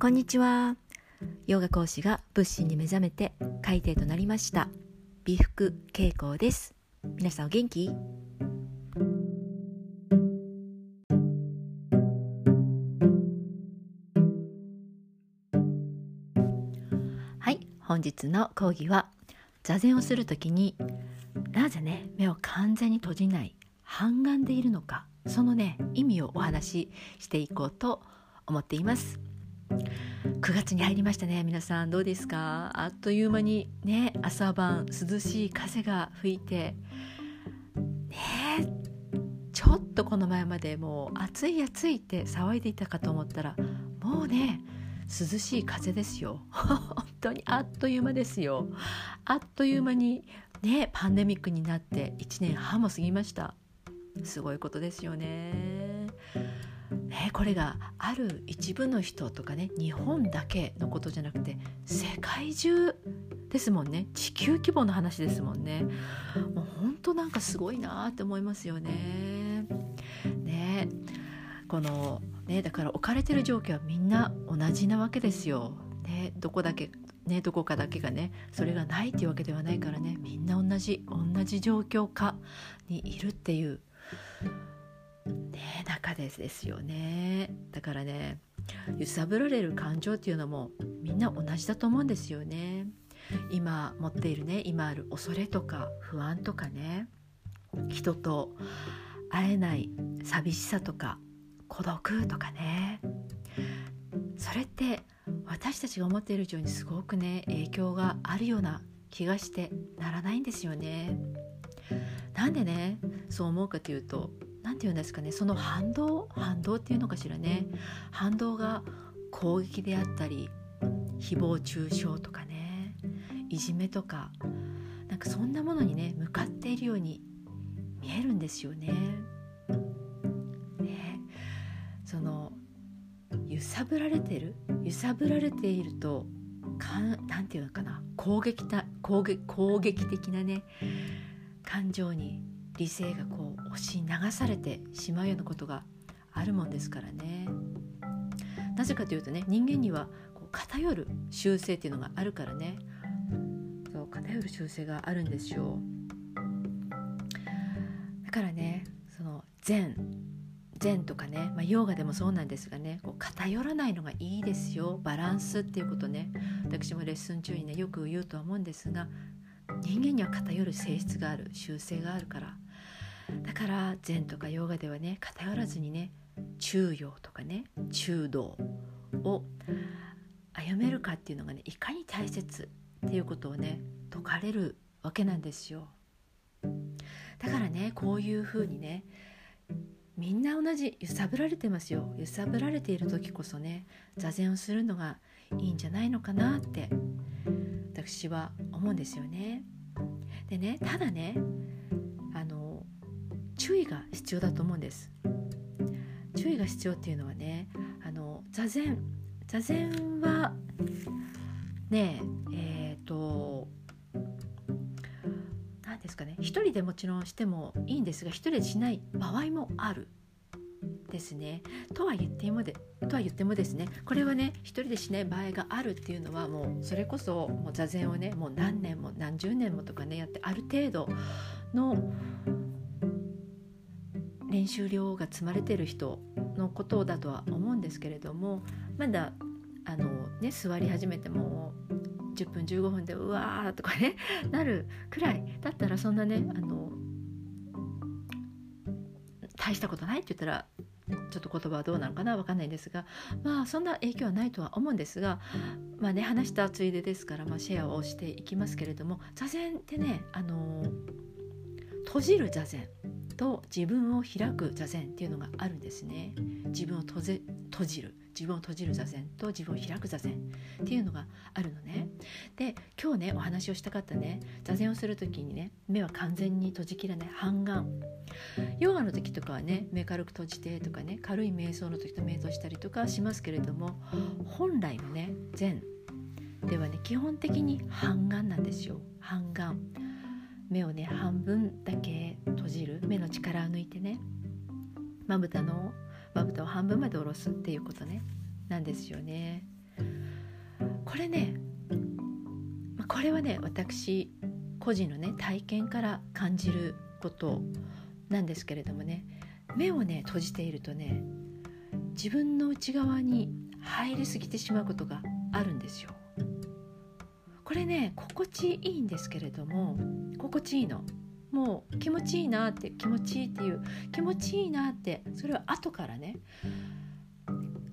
こんにちは。ヨガ講師が仏心に目覚めて海底となりました。美福恵子です。皆さんお元気？はい本日の講義は座禅をするときになぜね目を完全に閉じない半眼でいるのかそのね意味をお話ししていこうと思っています。9月に入りましたね皆さんどうですか？あっという間にね朝晩涼しい風が吹いてねちょっとこの前までもう暑い暑いって騒いでいたかと思ったらもうね涼しい風ですよ。本当にあっという間ですよ。あっという間にねパンデミックになって1年半も過ぎました。すごいことですよね。ね、これがある一部の人とかね日本だけのことじゃなくて世界中ですもんね。地球規模の話ですもんね。もう本当なんかすごいなって思いますよね。ね。このねだから置かれてる状況はみんな同じなわけですよ。ね、どこだけね、どこかだけがねそれがないっていうわけではないからねみんな同じ同じ状況下にいるっていう。ね中でですよね。だからね揺さぶられる感情っていうのもみんな同じだと思うんですよね。今持っているね今ある恐れとか不安とかね。人と会えない寂しさとか孤独とかね。それって私たちが思っている以上にすごくね影響があるような気がしてならないんですよね。なんでねそう思うかというと何て言うんですかねその反動反動っていうのかしらね反動が攻撃であったり誹謗中傷とかねいじめとかなんかそんなものにね向かっているように見えるんですよね。ねその揺さぶられてる揺さぶられているとかんなていうのかな攻撃た攻撃攻撃的なね感情に理性がこう押し流されてしまうようなことがあるもんですからね。なぜかというとね人間にはこう偏る習性っていうのがあるからねそう偏る習性があるんですよ。だからねその善善とかね、まあ、ヨガでもそうなんですがねこう偏らないのがいいですよバランスっていうことね私もレッスン中にねよく言うとは思うんですが人間には偏る性質がある習性があるからだから禅とかヨガではね偏らずにね中庸とかね中道を歩めるかっていうのがねいかに大切っていうことをね説かれるわけなんですよだからねこういうふうにねみんな同じ揺さぶられてますよ揺さぶられている時こそね座禅をするのがいいんじゃないのかなって私は思うんですよね。でねただねあの注意が必要だと思うんです。注意が必要っていうのはねあの座禅座禅はねえっ、ー、と何ですかね一人でもちろんしてもいいんですが一人でしない場合もあるですね。とは言ってもでとは言ってもですねこれはね一人でしない場合があるっていうのはもうそれこそもう座禅をねもう何年も何十年もとかねやってある程度の練習量が積まれてる人のことだとは思うんですけれどもまだあのね座り始めても10分15分でうわーとかね なるくらいだったらそんなねあの大したことないって言ったらちょっと言葉はどうなのかな分かんないんですがまあそんな影響はないとは思うんですがまあね話したついでですから、まあ、シェアをしていきますけれども座禅ってねあの閉じる座禅。と自分を開く座禅っていうのがあるんですね。自分を閉じ閉じる。自分を閉じる座禅と自分を開く座禅っていうのがあるのね。で今日ねお話をしたかったね。座禅をする時にね目は完全に閉じきらない。半眼。ヨガの時とかはね目軽く閉じてとかね軽い瞑想の時と瞑想したりとかしますけれども本来のね禅ではね基本的に半眼なんですよ。半眼。目をね半分だけ閉じる目の力を抜いてねまぶたのまぶたを半分まで下ろすっていうことねなんですよね。これねこれはね私個人のね体験から感じることなんですけれどもね目をね閉じているとね自分の内側に入りすぎてしまうことがあるんですよ。これね心地いいんですけれども心地いいの。もう気持ちいいなって気持ちいいっていう気持ちいいなってそれは後からね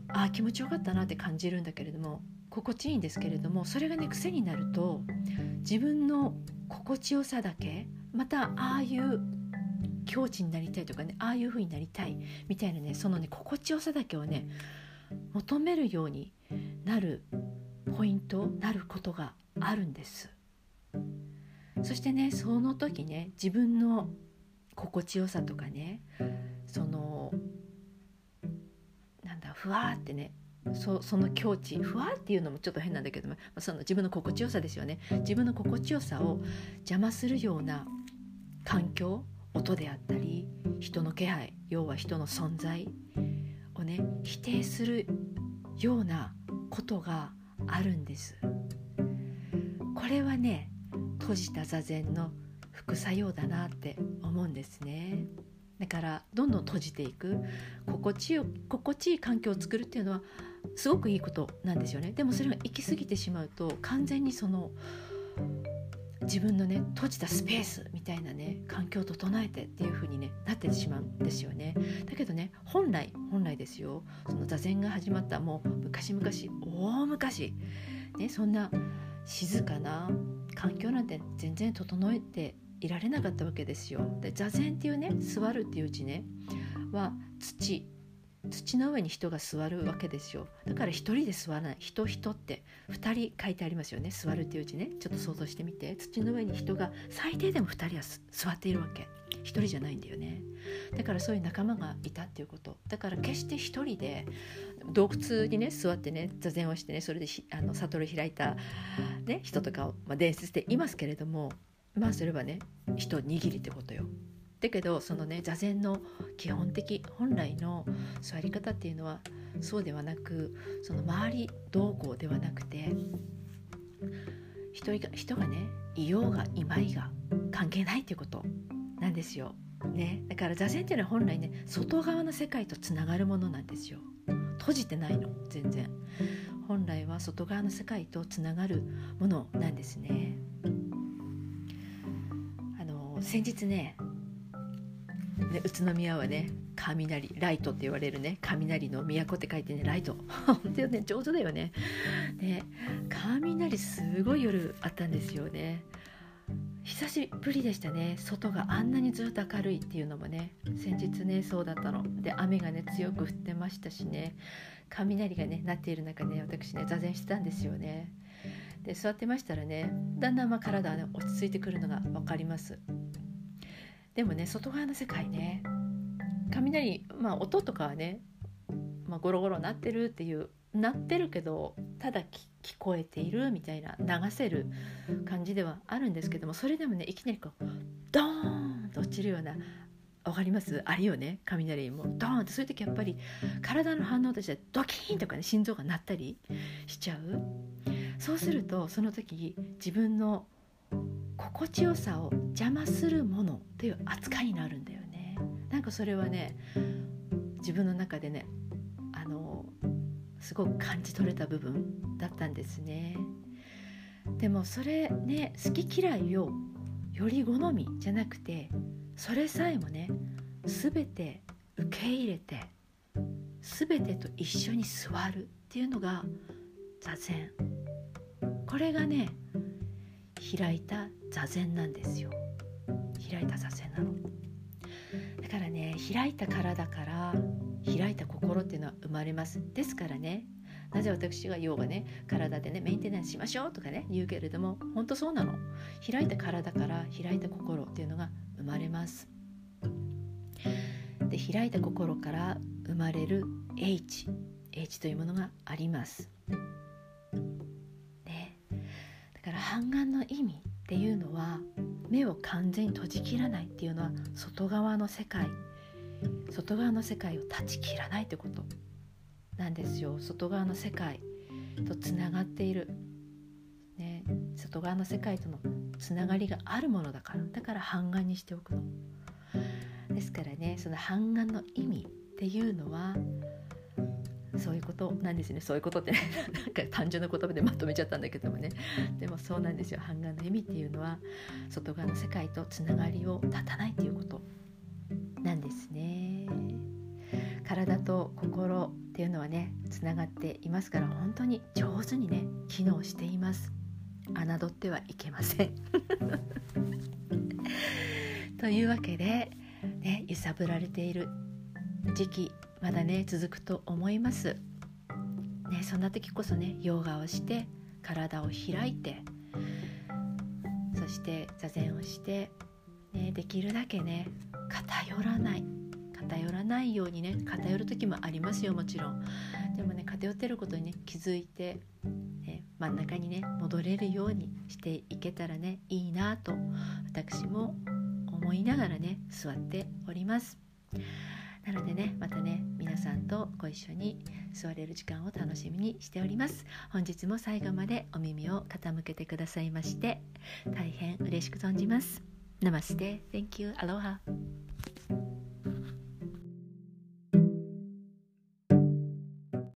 ああ気持ちよかったなって感じるんだけれども心地いいんですけれどもそれがね癖になると自分の心地よさだけまたああいう境地になりたいとかねああいう風になりたいみたいなねそのね心地よさだけをね求めるようになるポイントなることがあるんです。そしてねその時ね自分の心地よさとかねそのなんだふわーってねそその境地ふわっていうのもちょっと変なんだけどもその自分の心地よさですよね。自分の心地よさを邪魔するような環境音であったり人の気配要は人の存在をね否定するようなことがあるんです。これはね閉じた座禅の副作用だなって思うんですね。だからどんどん閉じていく。心地よ心地いい環境を作るっていうのはすごくいいことなんですよね。でもそれが行き過ぎてしまうと完全にその自分のね閉じたスペースみたいなね環境を整えてっていう風にねなってしまうんですよね。だけどね本来本来ですよ。その座禅が始まったもう昔々大昔。ねそんな静かな環境なんて全然整えていられなかったわけですよ。で座禅っていうね座るっていう字ねは土土の上に人が座るわけですよ。だから一人で座らない。人人って2人書いてありますよね。座るっていう字ね。ちょっと想像してみて。土の上に人が最低でも2人は座っているわけ。1人じゃないんだよね。だからそういう仲間がいたっていうこと。だから決して1人で洞窟にね座ってね座禅をしてねそれであの悟り開いた、ね、人とかを、まあ、伝説でいますけれどもまあそれはね人握りってことよ。だけどそのね座禅の基本的本来の座り方っていうのはそうではなくその周りどうこうではなくて人が人がねいようがいまいが関係ないっていうこと。なんですよ。ね、だから座禅っていうのは本来ね外側の世界とつながるものなんですよ。閉じてないの全然。本来は外側の世界とつながるものなんですね。あの先日ねね、宇都宮はね雷ライトって言われるね雷の都って書いてねライト 本当ね上手だよねね雷すごい夜あったんですよね久しぶりでしたね。外があんなにずっと明るいっていうのもね。先日ねそうだったの。で雨がね強く降ってましたしね。雷がね鳴っている中ね私ね座禅してたんですよね。で座ってましたらねだんだんま体はね落ち着いてくるのが分かります。でもね外側の世界ね雷まあ音とかはね、まあ、ゴロゴロ鳴ってるっていう鳴ってるけどただ聞こえているみたいな流せる感じではあるんですけどもそれでもねいきなりこうドーンと落ちるような分かります？あるよね？雷も。ドーンってそういう時やっぱり体の反応としてドキーンとかね心臓が鳴ったりしちゃう。そうするとその時自分の心地よさを邪魔するものという扱いになるんだよね。なんかそれはね自分の中でねすごく感じ取れた部分だったんですね。でもそれね好き嫌いをより好みじゃなくてそれさえもね全て受け入れて全てと一緒に座るっていうのが座禅。これがね開いた座禅なんですよ。開いた座禅なの。だからね開いた体から開いた心っていうのは生まれます。ですからねなぜ私がヨガね体でねメンテナンスしましょうとかね言うけれども本当そうなの。開いた体から開いた心っていうのが生まれます。で開いた心から生まれる H H というものがあります。ね。だから半眼の意味っていうのは目を完全に閉じきらないっていうのは外側の世界。外側の世界を断ち切らないってこと。なんですよ。外側の世界とつながっている、ね、外側の世界とのつながりがあるものだから。だから半眼にしておくの。ですからねその半眼の意味っていうのはそういうことなんですね。そういうことって なんか単純な言葉でまとめちゃったんだけどもね。でもそうなんですよ。半眼の意味っていうのは外側の世界とつながりを断たないということなんですね。体と心っていうのはねつながっていますから本当に上手にね機能しています。侮ってはいけません。というわけで、ね、揺さぶられている時期まだね続くと思います。ね、そんな時こそねヨガをして体を開いてそして座禅をして、ね、できるだけね偏らない。偏らないようにね偏る時もありますよもちろんでもね偏ってることにね気づいて、ね、真ん中にね戻れるようにしていけたらねいいなと私も思いながらね座っておりますなのでねまたね皆さんとご一緒に座れる時間を楽しみにしております本日も最後までお耳を傾けてくださいまして大変嬉しく存じます Namaste. Thank you. Aloha.